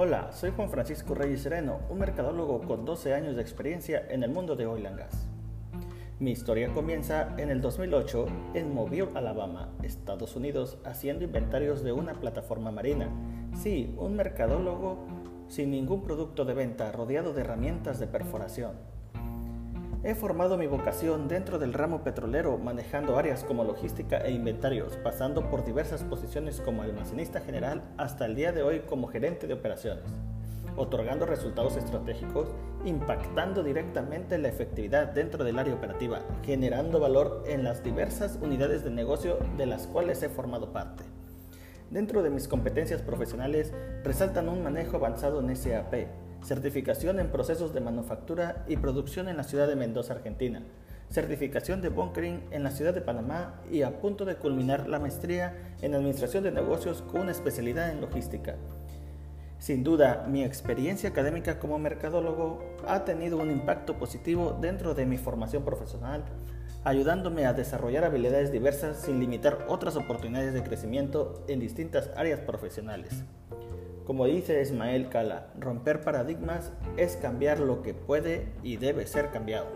Hola, soy Juan Francisco Reyes Sereno, un mercadólogo con 12 años de experiencia en el mundo de oil and gas. Mi historia comienza en el 2008 en Mobile, Alabama, Estados Unidos, haciendo inventarios de una plataforma marina. Sí, un mercadólogo sin ningún producto de venta, rodeado de herramientas de perforación. He formado mi vocación dentro del ramo petrolero, manejando áreas como logística e inventarios, pasando por diversas posiciones como almacenista general hasta el día de hoy como gerente de operaciones, otorgando resultados estratégicos, impactando directamente la efectividad dentro del área operativa, generando valor en las diversas unidades de negocio de las cuales he formado parte. Dentro de mis competencias profesionales resaltan un manejo avanzado en SAP, certificación en procesos de manufactura y producción en la ciudad de Mendoza, Argentina, certificación de bunkering en la ciudad de Panamá y a punto de culminar la maestría en administración de negocios con una especialidad en logística. Sin duda, mi experiencia académica como mercadólogo ha tenido un impacto positivo dentro de mi formación profesional, ayudándome a desarrollar habilidades diversas sin limitar otras oportunidades de crecimiento en distintas áreas profesionales. Como dice Ismael Cala, romper paradigmas es cambiar lo que puede y debe ser cambiado.